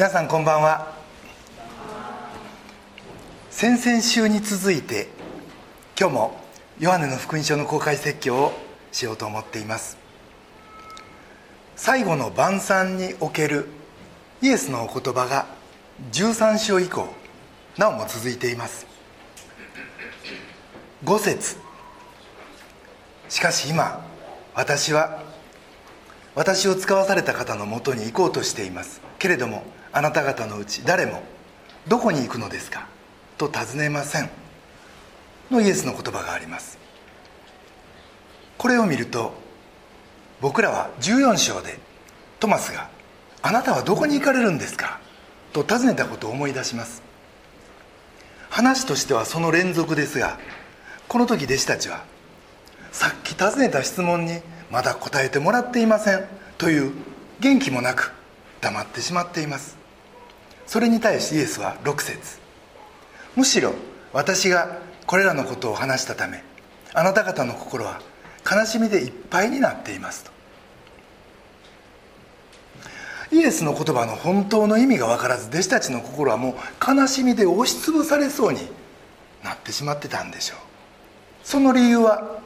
皆さんこんばんは。先々週に続いて今日もヨハネの福音書の公開説教をしようと思っています。最後の晩餐におけるイエスのお言葉が13章以降なおも続いています。5節。しかし今私は私を使わされた方のもとに行こうとしています。けれどもあなた方のうち誰もどこに行くのですか？と尋ねません。のイエスの言葉があります。これを見ると僕らは14章でトマスが「あなたはどこに行かれるんですか?」と尋ねたことを思い出します。話としてはその連続ですがこの時弟子たちはさっき尋ねた質問にまだ答えてもらっていませんという元気もなく黙ってしまっています。それに対しイエスは6節。むしろ私がこれらのことを話したためあなた方の心は悲しみでいっぱいになっていますと。イエスの言葉の本当の意味が分からず弟子たちの心はもう悲しみで押しつぶされそうになってしまってたんでしょう。その理由は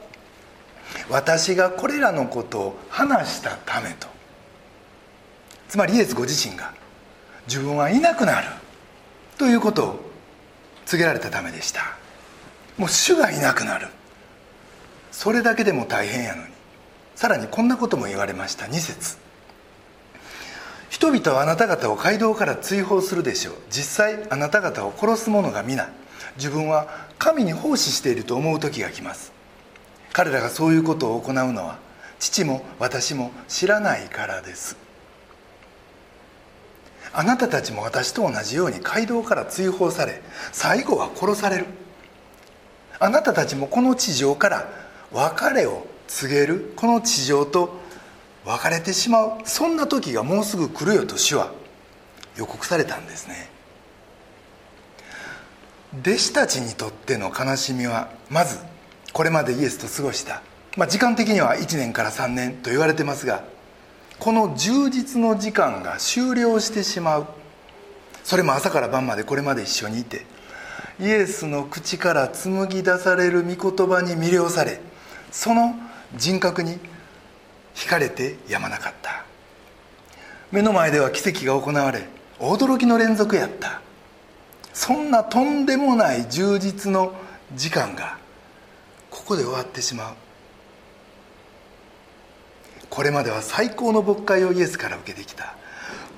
私がこれらのことを話したためと。つまりイエスご自身が自分はいなくなる。ということを告げられたためでした。もう主がいなくなる。それだけでも大変やのに。さらにこんなことも言われました。2節。人々はあなた方を街道から追放するでしょう。実際あなた方を殺す者が皆。自分は神に奉仕していると思う時が来ます。彼らがそういうことを行うのは父も私も知らないからです。あなたたちも私と同じように街道から追放され最後は殺される。あなたたちもこの地上から別れを告げる。この地上と別れてしまう。そんな時がもうすぐ来るよと主は。予告されたんですね。弟子たちにとっての悲しみはまずこれまでイエスと過ごした、まあ、時間的には1年から3年と言われてますがこの充実の時間が終了してしまう。それも朝から晩までこれまで一緒にいてイエスの口から紡ぎ出される御言葉に魅了されその人格に惹かれてやまなかった。目の前では奇跡が行われ驚きの連続やった。そんなとんでもない充実の時間がここで終わってしまう。これまでは最高の牧会をイエスから受けてきた。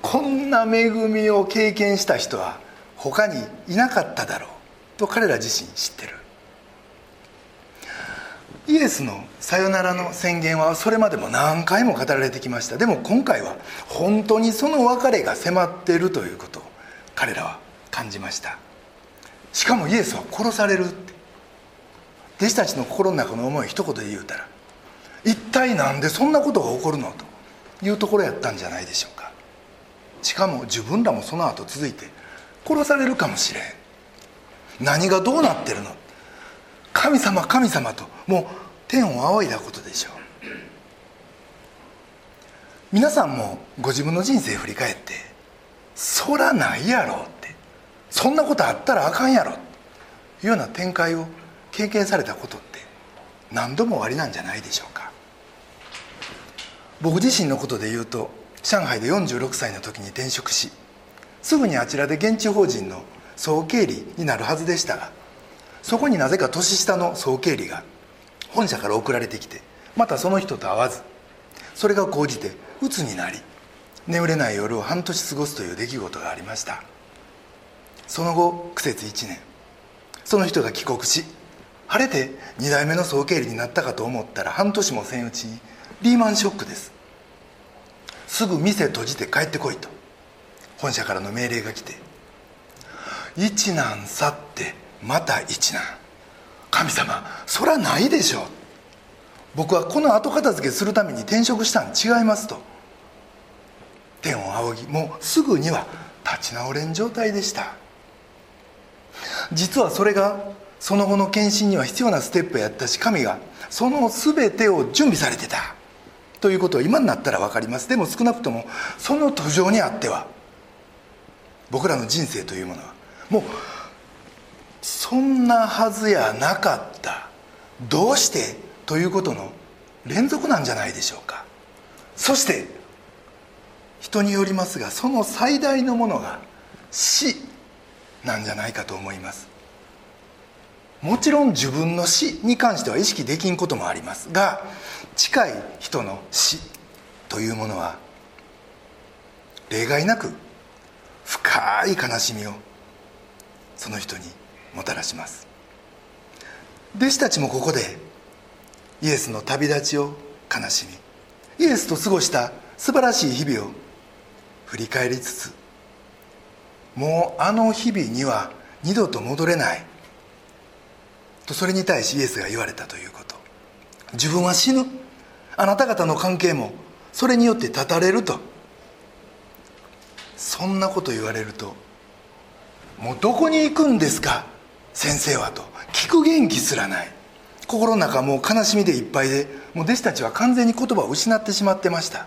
こんな恵みを経験した人は他にいなかっただろう。と彼ら自身知ってる。イエスのさよならの宣言はそれまでも何回も語られてきました。でも今回は本当にその別れが迫っているということを彼らは感じました。しかもイエスは殺されるって。弟子たちの心の中の思い一言で言うたら一体何でそんなことが起こるのというところやったんじゃないでしょうか。しかも自分らもその後続いて殺されるかもしれん。何がどうなってるの？神様神様ともう天を仰いだことでしょう。皆さんもご自分の人生振り返ってそらないやろってそんなことあったらあかんやろというような展開を経験されたことって何度もおありなんじゃないでしょうか。僕自身のことで言うと上海で46歳の時に転職しすぐにあちらで現地法人の総経理になるはずでしたがそこになぜか年下の総経理が本社から送られてきてまたその人と会わずそれが高じて鬱になり眠れない夜を半年過ごすという出来事がありました。その後苦節1年その人が帰国し晴れて2代目の総経理になったかと思ったら半年もせんうちにリーマンショックです。すぐ店閉じて帰ってこいと。本社からの命令が来て一難去ってまた一難。神様そらないでしょ。僕はこの後片付けするために転職したん違いますと。天を仰ぎもうすぐには立ち直れん状態でした。実はそれがその後の献身には必要なステップやったし神がその全てを準備されてた。ということを今になったら分かります。でも少なくともその途上にあっては僕らの人生というものはもうそんなはずやなかった。どうしてということの連続なんじゃないでしょうか。そして人によりますがその最大のものが死なんじゃないかと思います。もちろん自分の死に関しては意識できんこともありますが近い人の死というものは例外なく深い悲しみをその人にもたらします。弟子たちもここでイエスの旅立ちを悲しみイエスと過ごした素晴らしい日々を振り返りつつもうあの日々には二度と戻れない。とそれに対しイエスが言われたということ。自分は死ぬ。あなた方の関係もそれによって断たれると。そんなこと言われるともうどこに行くんですか先生はと。聞く元気すらない。心の中もう悲しみでいっぱいでもう弟子たちは完全に言葉を失ってしまってました。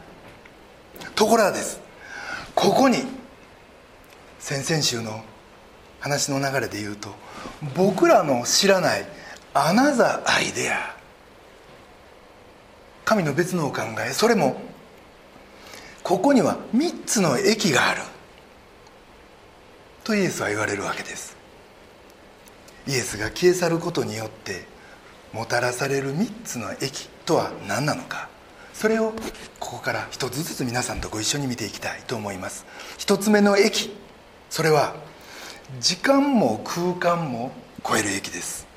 ところがです。ここに先々週の話の流れで言うと僕らの知らないアナザーアイデア。神の別のお考えそれもここには3つの駅がある。とイエスは言われるわけです。イエスが消え去ることによってもたらされる3つの駅とは何なのか。それをここから一つずつ皆さんとご一緒に見ていきたいと思います。一つ目の駅。それは時間も空間も超える駅です。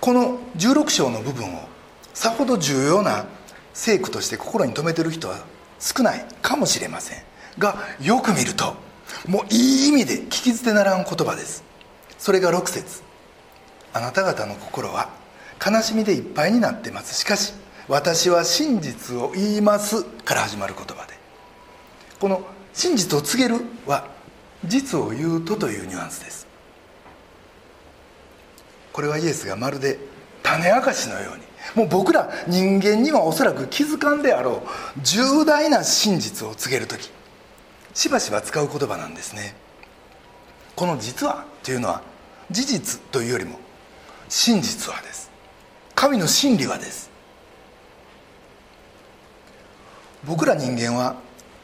この16章の部分をさほど重要な聖句として心に留めてる人は少ないかもしれません。がよく見るともういい意味で聞き捨てならん言葉です。それが6節。あなた方の心は悲しみでいっぱいになってます。しかし私は真実を言います。から始まる言葉で。この真実を告げるは実を言うとというニュアンスです。これはイエスがまるで種明かしのように。もう僕ら人間にはおそらく気づかんであろう重大な真実を告げる時。しばしば使う言葉なんですね。この「実は」というのは事実というよりも真実はです。神の真理はです。僕ら人間は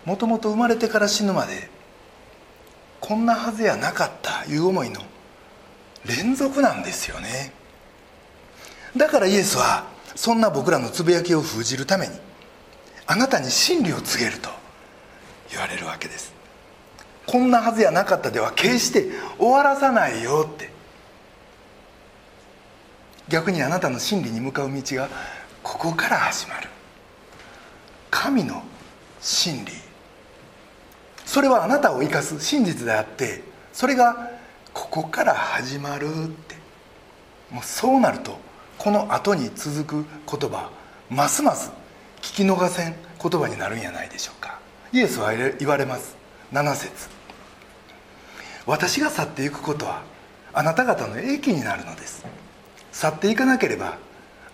もともと生まれてから死ぬまでこんなはずやなかったいう思いの連続なんですよね。だからイエスはそんな僕らのつぶやきを封じるためにあなたに真理を告げると言われるわけです。こんなはずやなかったでは決して終わらさないよって。逆にあなたの真理に向かう道がここから始まる。神の真理。それはあなたを生かす真実であってそれがここから始まるって。もうそうなるとこの後に続く言葉ますます聞き逃せん言葉になるんやないでしょうか。イエスは言われます。7節。私が去っていくことはあなた方の益になるのです。去っていかなければ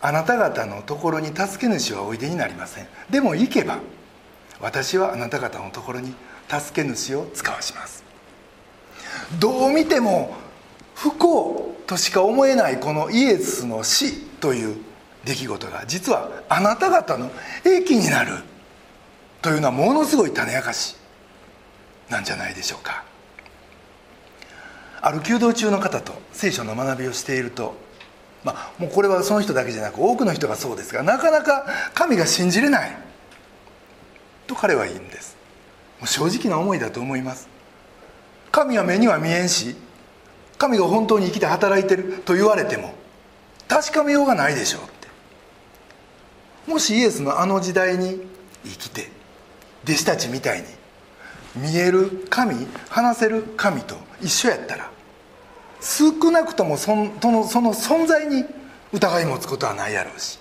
あなた方のところに助け主はおいでになりません。でも行けば私はあなた方のところに助け主を使わします。どう見ても不幸としか思えないこのイエスの死という出来事が実はあなた方の益になるというのはものすごい種明かしなんじゃないでしょうか。ある弓道中の方と聖書の学びをしているとまあもうこれはその人だけじゃなく多くの人がそうですがなかなか神が信じれないと彼は言うんです。もう正直な思いだと思います。神は目には見えんし神が本当に生きて働いてると言われても確かめようがないでしょうって。もしイエスのあの時代に生きて弟子たちみたいに見える神話せる神と一緒やったら少なくともそのその存在に疑い持つことはないやろうし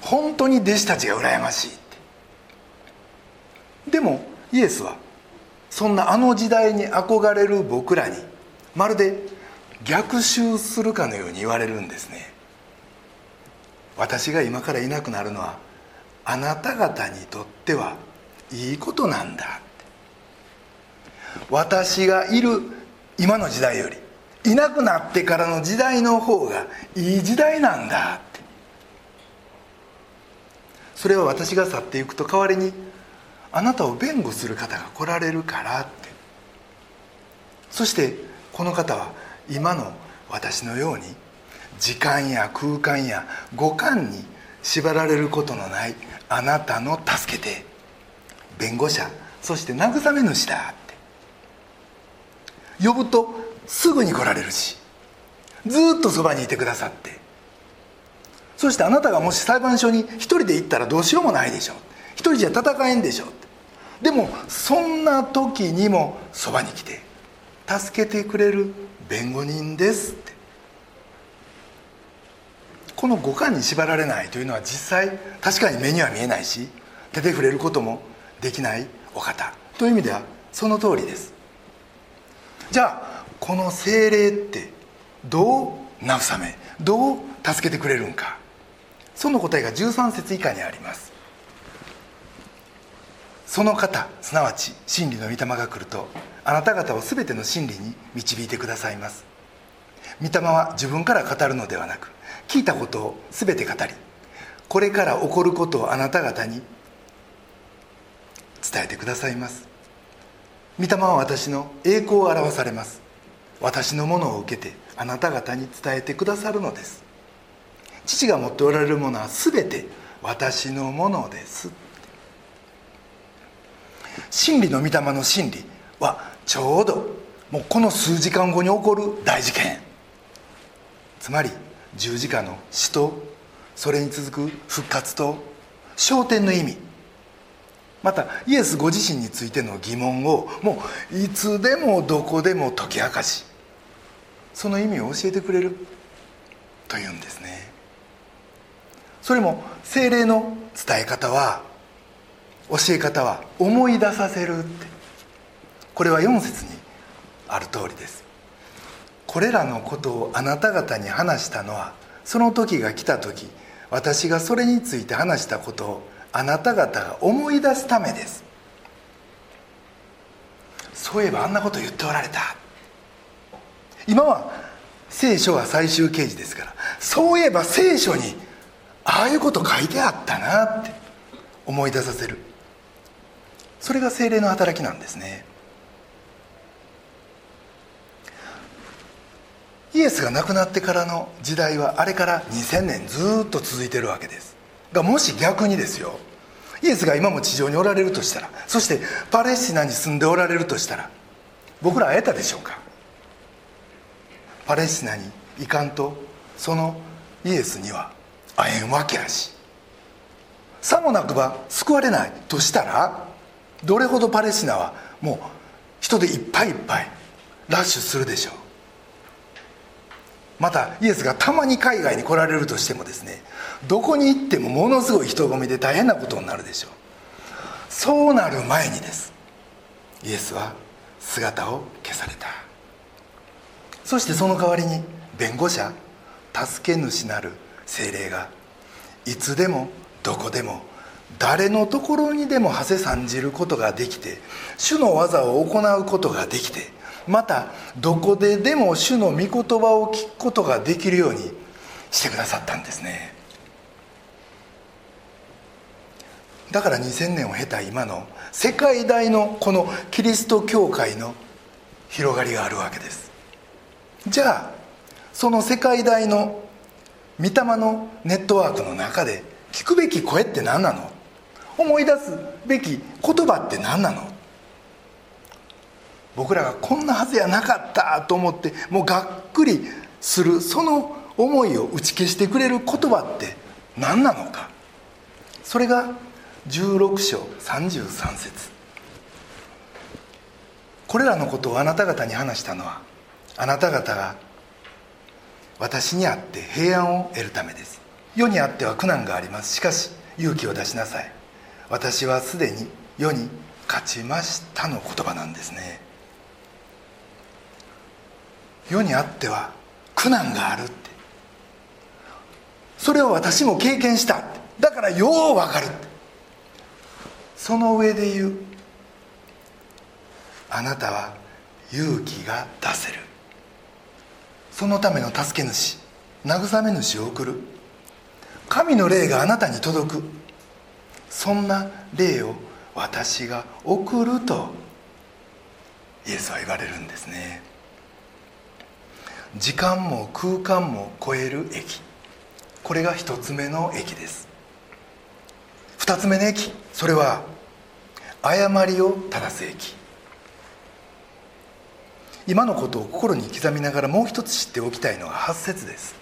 本当に弟子たちが羨ましいって。でもイエスはそんなあの時代に憧れる僕らにまるで逆襲するかのように言われるんですね。私が今からいなくなるのはあなた方にとってはいいことなんだ私がいる今の時代よりいなくなってからの時代の方がいい時代なんだって。それは私が去っていくと代わりにあなたを弁護する方が来られるからって。そしてこの方は今の私のように時間や空間や五感に縛られることのないあなたの助けて弁護者そして慰め主だって。呼ぶとすぐに来られるしずっとそばにいてくださって。そしてあなたがもし裁判所に一人で行ったらどうしようもないでしょ一人じゃ戦えんでしょでもそんな時にもそばに来て助けてくれる弁護人ですって。この五感に縛られないというのは実際確かに目には見えないし手で触れることもできないお方。という意味ではその通りです。じゃあこの精霊ってどう慰めどう助けてくれるんか。その答えが13節以下にあります。その方すなわち真理の御霊が来るとあなた方を全ての真理に導いてくださいます。御霊は自分から語るのではなく聞いたことを全て語りこれから起こることをあなた方に伝えてくださいます。御霊は私の栄光を表されます。私のものを受けてあなた方に伝えてくださるのです。父が持っておられるものは全て私のものです。真理の御霊の真理はちょうどもうこの数時間後に起こる大事件。つまり十字架の死とそれに続く復活と焦点の意味。またイエスご自身についての疑問をもういつでもどこでも解き明かしその意味を教えてくれるというんですね。それも精霊の伝え方は教え方は思い出させるって。これは4節にある通りです。これらのことをあなた方に話したのはその時が来た時私がそれについて話したことをあなた方が思い出すためです。そういえばあんなこと言っておられた。今は聖書は最終形事ですからそういえば聖書にああいうこと書いてあったなって思い出させる。それが精霊の働きなんですね。イエスが亡くなってからの時代はあれから2000年ずっと続いてるわけです。がもし逆にですよ。イエスが今も地上におられるとしたらそしてパレスチナに住んでおられるとしたら僕ら会えたでしょうか？パレスチナに行かんとそのイエスには会えんわけやし。さもなくば救われないとしたらどれほどパレスチナはもう人でいっぱいいっぱいラッシュするでしょう。またイエスがたまに海外に来られるとしてもですねどこに行ってもものすごい人混みで大変なことになるでしょう。そうなる前にです。イエスは姿を消された。そしてその代わりに弁護者助け主なる精霊がいつでもどこでも誰のところにでも馳せ参じることができて主の技を行うことができてまたどこででも主の御言葉を聞くことができるようにしてくださったんですね。だから2000年を経た今の世界大のこのキリスト教会の広がりがあるわけです。じゃあその世界大の御霊のネットワークの中で聞くべき声って何なの？思い出すべき言葉って何なの？僕らがこんなはずやなかったと思ってもうがっくりするその思いを打ち消してくれる言葉って何なのか？それが16章33節。これらのことをあなた方に話したのはあなた方が私にあって平安を得るためです。世にあっては苦難があります。しかし勇気を出しなさい。私はすでに世に勝ちましたの言葉なんですね。世にあっては苦難があるって。それを私も経験しただからよう分かるその上で言う。あなたは勇気が出せる。そのための助け主慰め主を送る。神の霊があなたに届く。そんな霊を私が送るとイエスは言われるんですね。時間も空間も超える駅。これが一つ目の駅です。二つ目の駅。それは誤りを正す駅。今のことを心に刻みながらもう一つ知っておきたいのが8節です。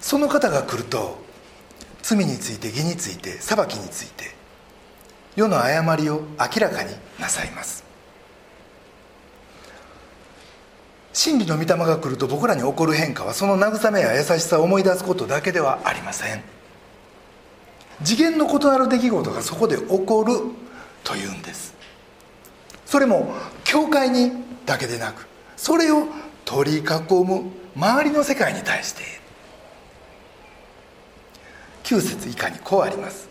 その方が来ると罪について義について裁きについて世の誤りを明らかになさいます。真理の御霊が来ると僕らに起こる変化はその慰めや優しさを思い出すことだけではありません。次元の異なる出来事がそこで起こるというんです。それも教会にだけでなくそれを取り囲む周りの世界に対して9節以下にこうあります。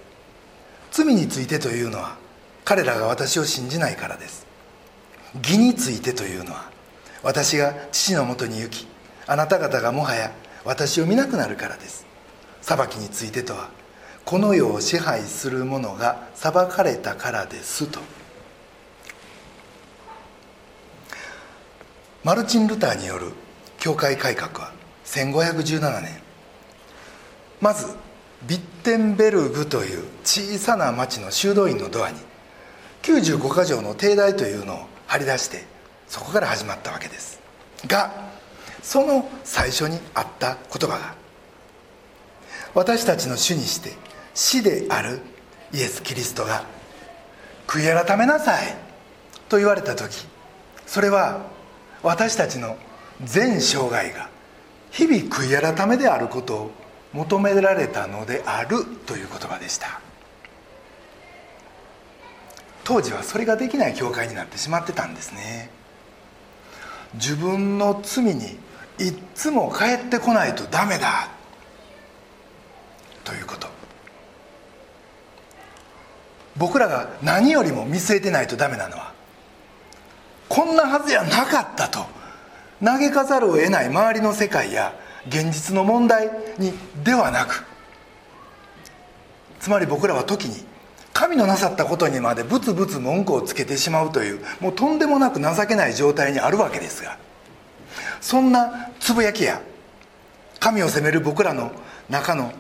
罪についてというのは彼らが私を信じないからです。義についてというのは私が父のもとに行きあなた方がもはや私を見なくなるからです。裁きについてとはこの世を支配する者が裁かれたからですと。マルチン・ルターによる教会改革は1517年。まずビッテンベルグという小さな町の修道院のドアに95か条の帝大というのを張り出してそこから始まったわけです。がその最初にあった言葉が私たちの主にして死であるイエス・キリストが悔い改めなさいと言われた時それは私たちの全生涯が日々悔い改めであることを求められたのであるという言葉でした。当時はそれができない教会になってしまってたんですね。自分の罪にいっつも帰ってこないとダメだ。ということ。僕らが何よりも見据えてないとダメなのはこんなはずやなかったと。嘆かざるを得ない周りの世界や現実の問題にではなくつまり僕らは時に神のなさったことにまでブツブツ文句をつけてしまうというもうとんでもなく情けない状態にあるわけですがそんなつぶやきや神を責める僕らの中の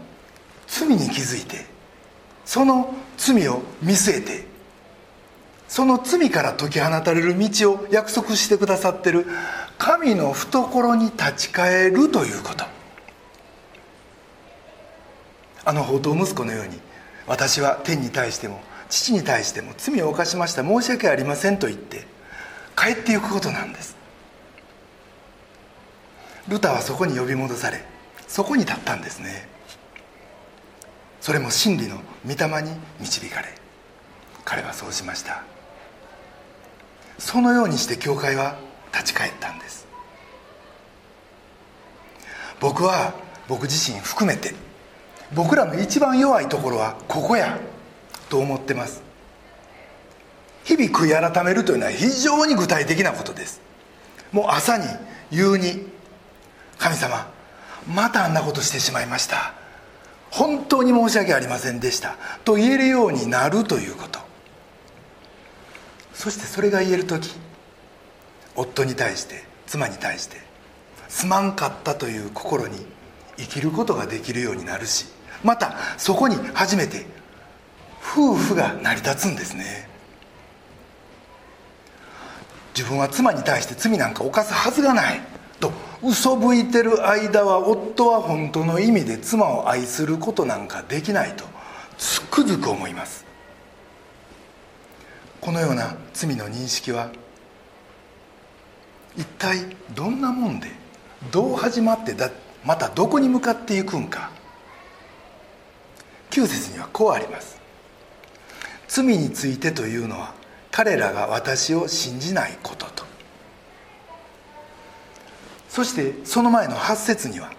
罪に気づいてその罪を見据えてその罪から解き放たれる道を約束してくださってる神の懐に立ち返るということ。あの宝刀息子のように私は天に対しても父に対しても罪を犯しました申し訳ありませんと言って帰っていくことなんです。ルタはそこに呼び戻されそこに立ったんですね。それも真理の御霊に導かれ彼はそうしました。そのようにして教会は立ち返ったんです。僕は僕自身含めて僕らの一番弱いところはここやと思ってます。日々悔い改めるというのは非常に具体的なことです。もう朝に夕に神様またあんなことしてしまいました。本当に申し訳ありませんでした。と言えるようになるということ。そしてそれが言える時夫に対して妻に対してすまんかったという心に生きることができるようになるしまたそこに初めて夫婦が成り立つんですね。自分は妻に対して罪なんか犯すはずがないと嘘吹いてる間は夫は本当の意味で妻を愛することなんかできないとつくづく思います。このような罪の認識は一体どんなもんでどう始まってだまたどこに向かっていくんか。9節にはこうあります。罪についてというのは彼らが私を信じないことと。そしてその前の8節には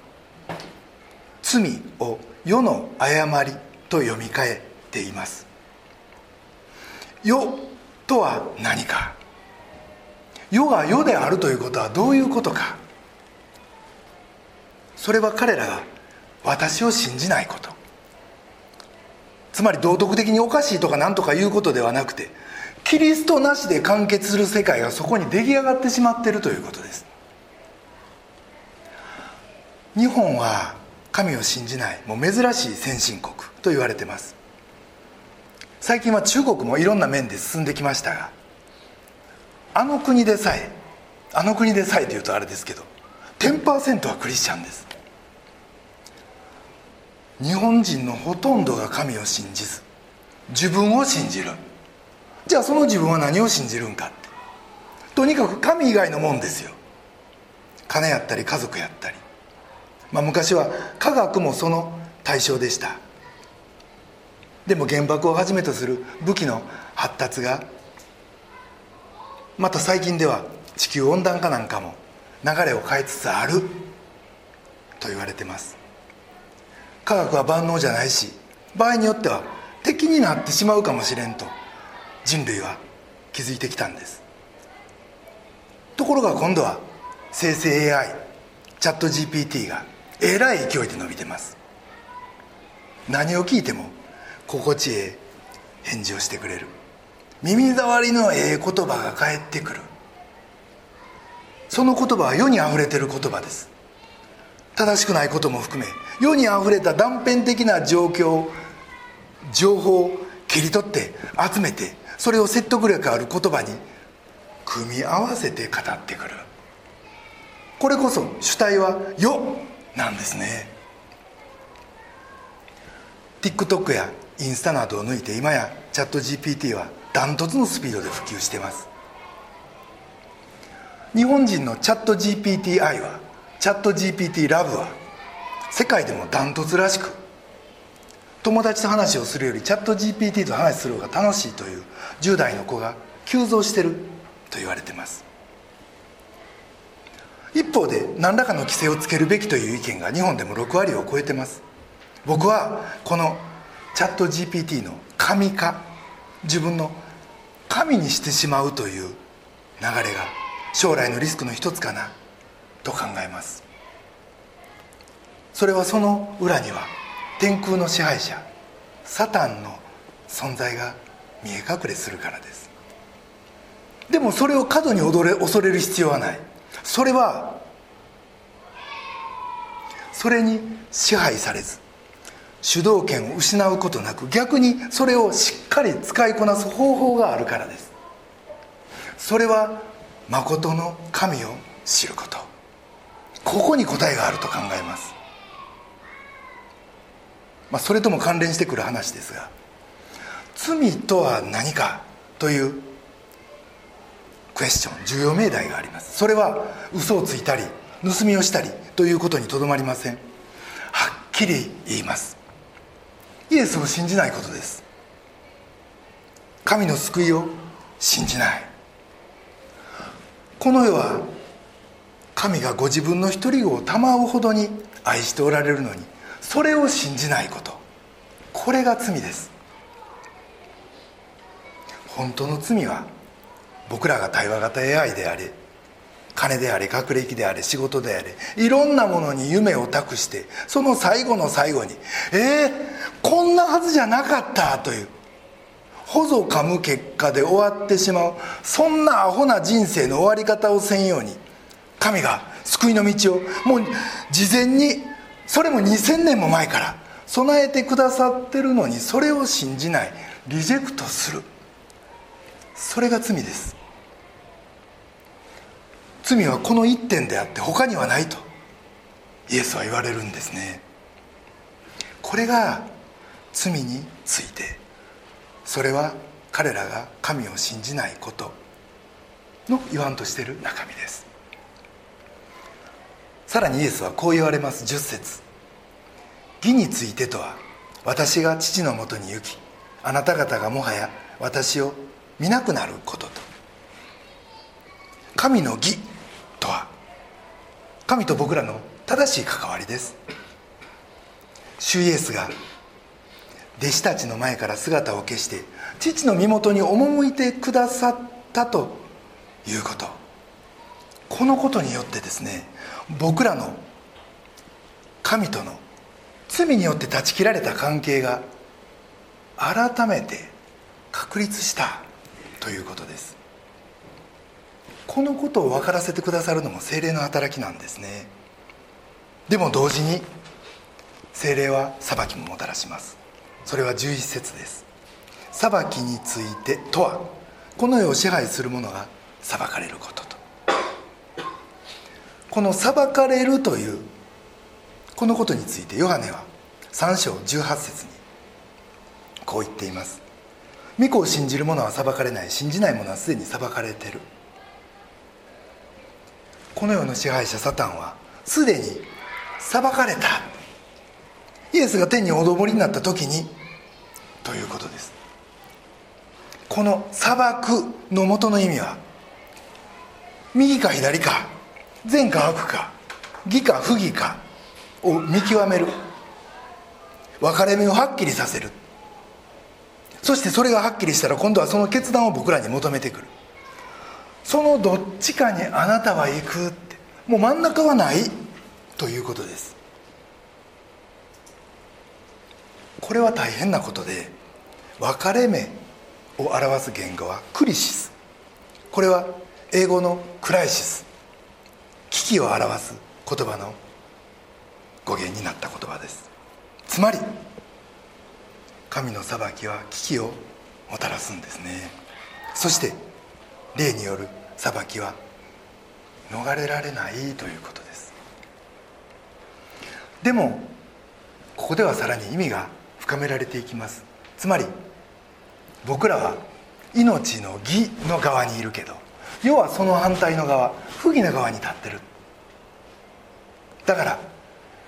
罪を世の誤りと読み替えています。世とは何か。世が世であるということはどういうことか。それは彼らが私を信じないこと。つまり道徳的におかしいとか何とかいうことではなくてキリストなしで完結する世界がそこに出来上がってしまっているということです。日本は神を信じないもう珍しい先進国と言われてます。最近は中国もいろんな面で進んできましたがあの国でさえあの国でさえというとあれですけど10%はクリスチャンです。日本人のほとんどが神を信じず自分を信じる。じゃあその自分は何を信じるんかって。とにかく神以外のもんですよ。金やったり家族やったり、まあ、昔は科学もその対象でした。でも原爆をはじめとする武器の発達がまた最近では地球温暖化なんかも流れを変えつつあると言われてます。科学は万能じゃないし場合によっては敵になってしまうかもしれんと人類は気づいてきたんです。ところが今度は生成 AI チャット GPT がえらい勢いで伸びてます。何を聞いても心地ええ返事をしてくれる。耳障りのええ言葉が返ってくる。その言葉は世にあふれてる言葉です。正しくないことも含め世にあふれた断片的な状況情報を切り取って集めてそれを説得力ある言葉に組み合わせて語ってくる。これこそ主体は「世」なんですね。TikTok やインスタなどを抜いて今やチャット GPT はダントツのスピードで普及しています。日本人のチャット GPTI はチャット GPT ラブは世界でもダントツらしく友達と話をするよりチャット GPT と話する方が楽しいという10代の子が急増してると言われてます。一方で何らかの規制をつけるべきという意見が日本でも6割を超えてます。僕はこのチャット GPT の神化自分の神にしてしまうという流れが将来のリスクの一つかなと考えます。それはその裏には天空の支配者サタンの存在が見え隠れするからです。でもそれを過度に恐れ恐れる必要はない。それはそれに支配されず。主導権を失うことなく逆にそれをしっかり使いこなす方法があるからです。それは誠の神を知ること。ここに答えがあると考えます、まあ、それとも関連してくる話ですが罪とは何かというクエスチョン重要命題があります。それは嘘をついたり盗みをしたりということにとどまりません。はっきり言います。イエスを信じないことです。神の救いを信じない。この世は神がご自分の一人を賜うほどに愛しておられるのにそれを信じないこと。これが罪です。本当の罪は僕らが対話型 AI であれ金であれ学歴であれ仕事であれいろんなものに夢を託してその最後の最後に「えー、こんなはずじゃなかった」というほぞかむ結果で終わってしまうそんなアホな人生の終わり方をせんように神が救いの道をもう事前にそれも2000年も前から備えてくださってるのにそれを信じないリジェクトする。それが罪です。罪はこの一点であって他にはないとイエスは言われるんですね。これが罪についてそれは彼らが神を信じないことの言わんとしている中身です。さらにイエスはこう言われます10節。義についてとは私が父のもとに行きあなた方がもはや私を見なくなることと。神の義とは。神と僕らの正しい関わりです。主イエスが弟子たちの前から姿を消して父の身元に赴いてくださったということ。このことによってですね僕らの神との罪によって断ち切られた関係が改めて確立したということです。このことを分からせてくださるのも精霊の働きなんですね。でも同時に精霊は裁きももたらします。それは11節です。裁きについてとはこの世を支配する者が裁かれることと。この裁かれるというこのことについてヨハネは3章18節にこう言っています。御子を信じる者は裁かれない。信じない者はすでに裁かれてる。この世の支配者サタンはすでに裁かれた。イエスが天におどぼりになった時に。ということです。この裁くの元の意味は右か左か善か悪か義か不義かを見極める。分かれ目をはっきりさせる。そしてそれがはっきりしたら今度はその決断を僕らに求めてくる。そのどっちかにあなたは行くってもう真ん中はないということです。これは大変なことで分かれ目を表す言語はクリシス。これは英語のクライシス。危機を表す言葉の語源になった言葉です。つまり神の裁きは危機をもたらすんですね。そして霊による裁きは逃れられないということです。でもここではさらに意味が深められていきます。つまり僕らは命の義の側にいるけど要はその反対の側不義の側に立ってる。だから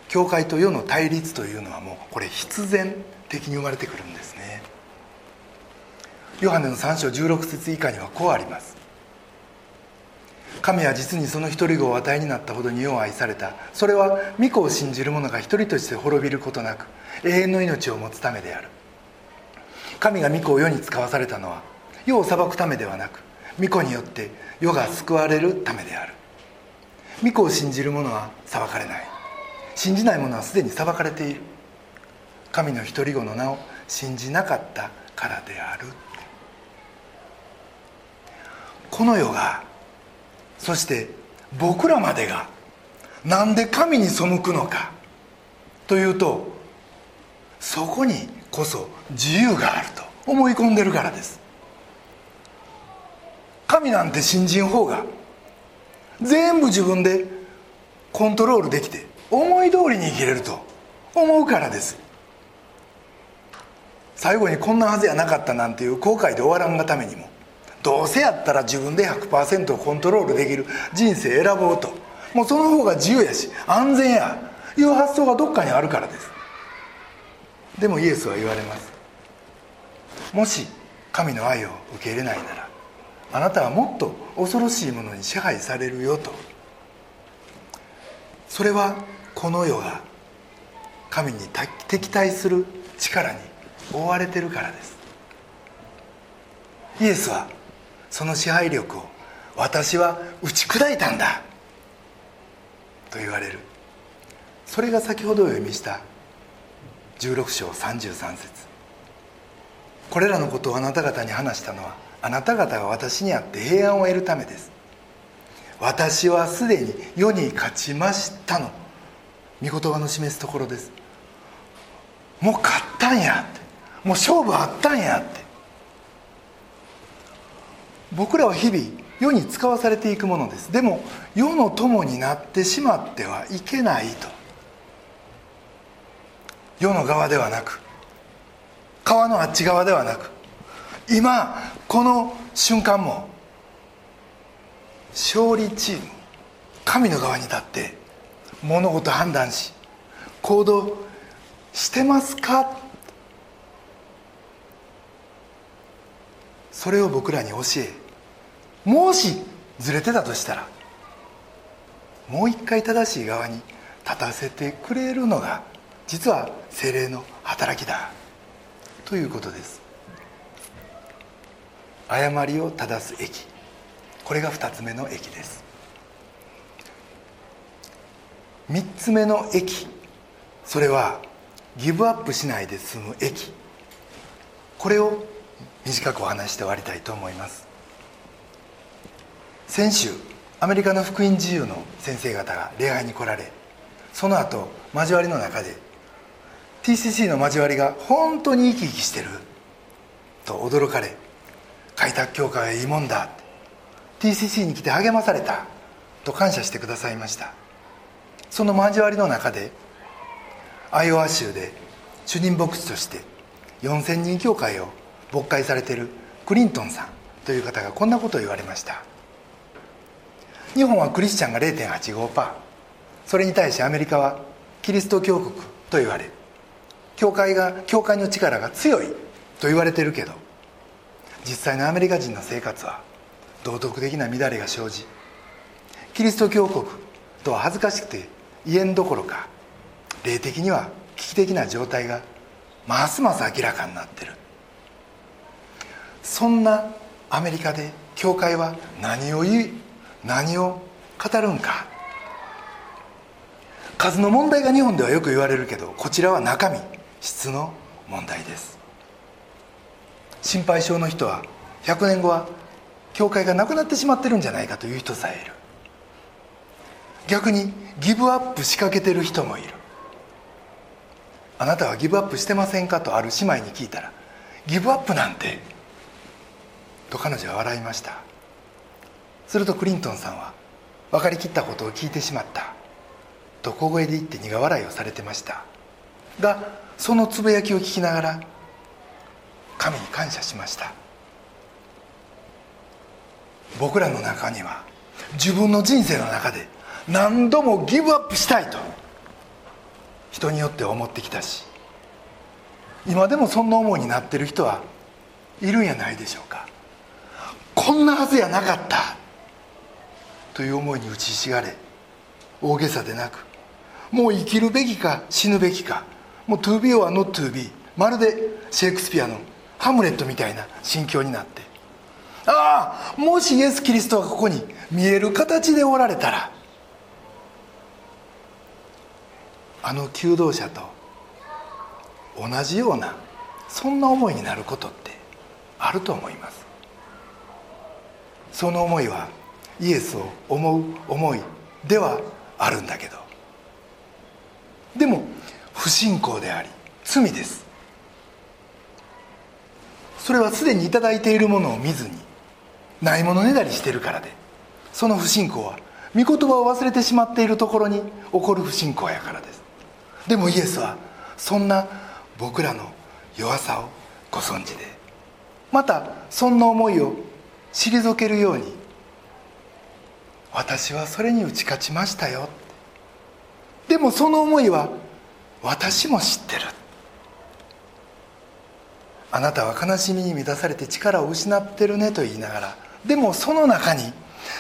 教会と世の対立というのはもうこれ必然的に生まれてくるんですね。ヨハネの3章16節以下にはこうあります。神は実にその一人子を与えになったほどに世を愛された。それは御子を信じる者が一人として滅びることなく永遠の命を持つためである。神が御子を世に使わされたのは世を裁くためではなく御子によって世が救われるためである。御子を信じる者は裁かれない。信じない者はすでに裁かれている。神の一人子の名を信じなかったからである。この世がそして僕らまでがなんで神に背くのかというとそこにこそ自由があると思い込んでるからです。神なんて信心法が全部自分でコントロールできて思い通りに生きれると思うからです。最後にこんなはずやなかったなんていう後悔で終わらんがためにもどうせやったら自分で100%コントロールできる人生選ぼうと。もうその方が自由やし安全や。いう発想がどっかにあるからです。でもイエスは言われます。もし神の愛を受け入れないならあなたはもっと恐ろしいものに支配されるよと。それはこの世が神に敵対する力に覆われてるからです。イエスはその支配力を私は打ち砕いたんだ。と言われる。それが先ほどお読みした。16章33節。これらのことをあなた方に話したのはあなた方が私にあって平安を得るためです。私はすでに世に勝ちましたの。御言葉の示すところです。もう勝ったんやって。もう勝負あったんやって。僕らは日々世に使わされていくものです。でも世の友になってしまってはいけないと。世の側ではなく川のあっち側ではなく今この瞬間も勝利チーム神の側に立って物事判断し行動してますか？それを僕らに教えもしずれてたとしたらもう一回正しい側に立たせてくれるのが実は精霊の働きだということです。誤りを正す駅。これが2つ目の駅です。3つ目の駅。それはギブアップしないで済む駅。これを短くお話して終わりたいと思います。先週アメリカの福音自由の先生方が礼拝に来られその後交わりの中で TCC の交わりが本当に生き生きしてると驚かれ開拓教会はいいもんだ TCC に来て励まされたと感謝してくださいました。その交わりの中でアイオワ州で主任牧師として4000人教会を牧会されているクリントンさんという方がこんなことを言われました。日本はクリスチャンが0.85%それに対してアメリカはキリスト教国と言われ教会が教会の力が強いと言われてるけど実際のアメリカ人の生活は道徳的な乱れが生じキリスト教国とは恥ずかしくて言えんどころか霊的には危機的な状態がますます明らかになってる。そんなアメリカで教会は何を言い何を語るんか。数の問題が日本ではよく言われるけどこちらは中身質の問題です。心配性の人は100年後は教会がなくなってしまってるんじゃないかという人さえいる。逆にギブアップ仕掛けてる人もいる。あなたはギブアップしてませんかとある姉妹に聞いたらギブアップなんてと彼女は笑いました。するとクリントンさんは分かりきったことを聞いてしまった。と小声で言って苦笑いをされてました。がそのつぶやきを聞きながら神に感謝しました。僕らの中には自分の人生の中で何度もギブアップしたいと人によって思ってきたし今でもそんな思いになってる人はいるんやないでしょうか。こんなはずやなかった。という思いに打ちひしがれ大げさでなくもう生きるべきか死ぬべきかもう to be or not to be まるでシェイクスピアのハムレットみたいな心境になって。ああもしイエス・キリストがここに見える形でおられたらあの求道者と同じようなそんな思いになることってあると思います。その思いはイエスを思う思いではあるんだけど。でも不信仰であり罪です。それはすでに頂いているものを見ずにないものねだりしてるからで。その不信仰は御言葉を忘れてしまっているところに起こる不信仰やからです。でもイエスはそんな僕らの弱さをご存知で。またそんな思いを退けるように。私はそれに打ち勝ちましたよ。でもその思いは私も知ってる。あなたは悲しみに満たされて力を失ってるねと言いながら。でもその中に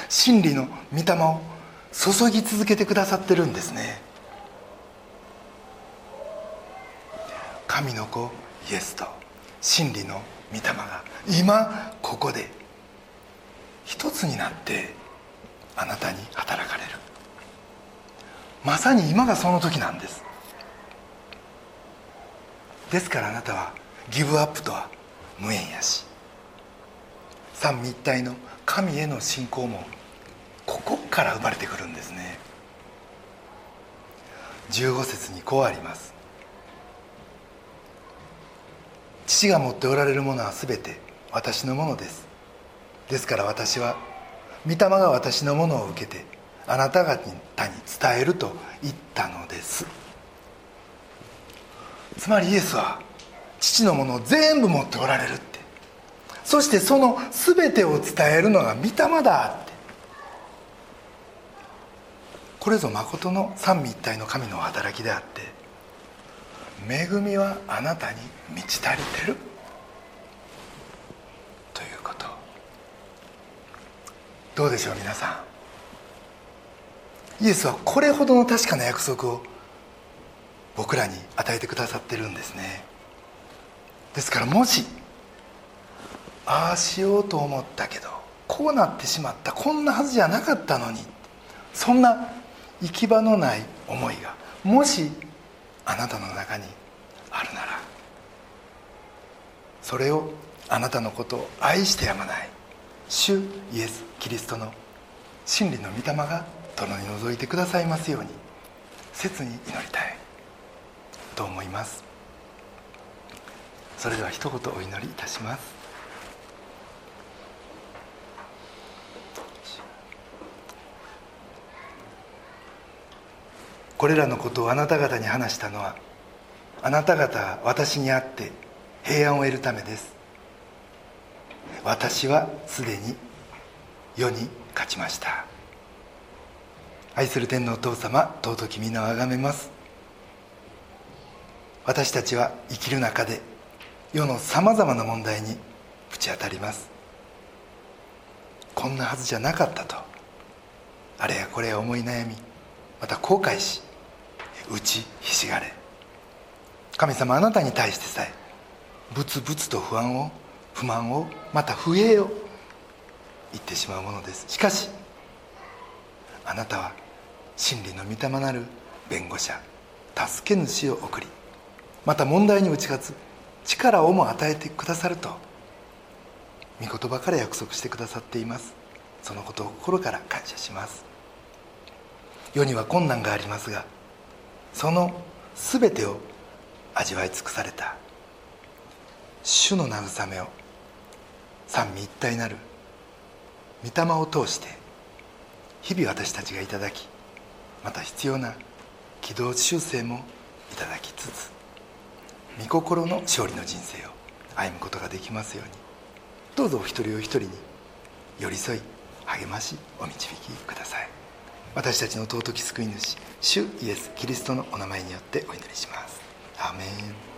真理の御霊を注ぎ続けてくださってるんですね。神の子イエスと真理の御霊が今ここで一つになってあなたに働かれる。まさに今がその時なんです。ですからあなたはギブアップとは無縁やし。三位一体の神への信仰もここから生まれてくるんですね。15節にこうあります。父が持っておられるものは全て私のものです。ですから私は御霊が私のものを受けてあなた方に伝えると言ったのです。つまりイエスは父のものを全部持っておられるって。そしてその全てを伝えるのが御霊だって。これぞ誠の三位一体の神の働きであって恵みはあなたに満ち足りてるということどうでしょう皆さん。イエスはこれほどの確かな約束を僕らに与えてくださってるんですね。ですからもしああしようと思ったけどこうなってしまったこんなはずじゃなかったのにそんな行き場のない思いがもしあなたの中にあるならそれをあなたのことを愛してやまない。主イエス・キリストの真理の御霊が殿に覗いてくださいますように切に祈りたい。と思いますそれでは一言お祈りいたします。これらのことをあなた方に話したのはあなた方が私に会って平安を得るためです。私はすでに世に勝ちました。愛する天のお父様尊き皆をあがめます。私たちは生きる中で世のさまざまな問題にぶち当たります。こんなはずじゃなかったと。あれやこれや思い悩みまた後悔し打ちひしがれ。神様あなたに対してさえブツブツと不安を不満をまた不平を言ってしまうものです。しかしあなたは真理の御霊なる弁護者助け主を送りまた問題に打ち勝つ力をも与えてくださると御言葉から約束してくださっています。そのことを心から感謝します。世には困難がありますがその全てを味わい尽くされた主の慰めを三位一体なる。御霊を通して日々私たちがいただきまた必要な軌道修正もいただきつつ御心の勝利の人生を歩むことができますようにどうぞお一人お一人に寄り添い励ましお導きください。私たちの尊き救い主主イエス・キリストのお名前によってお祈りします。アメン。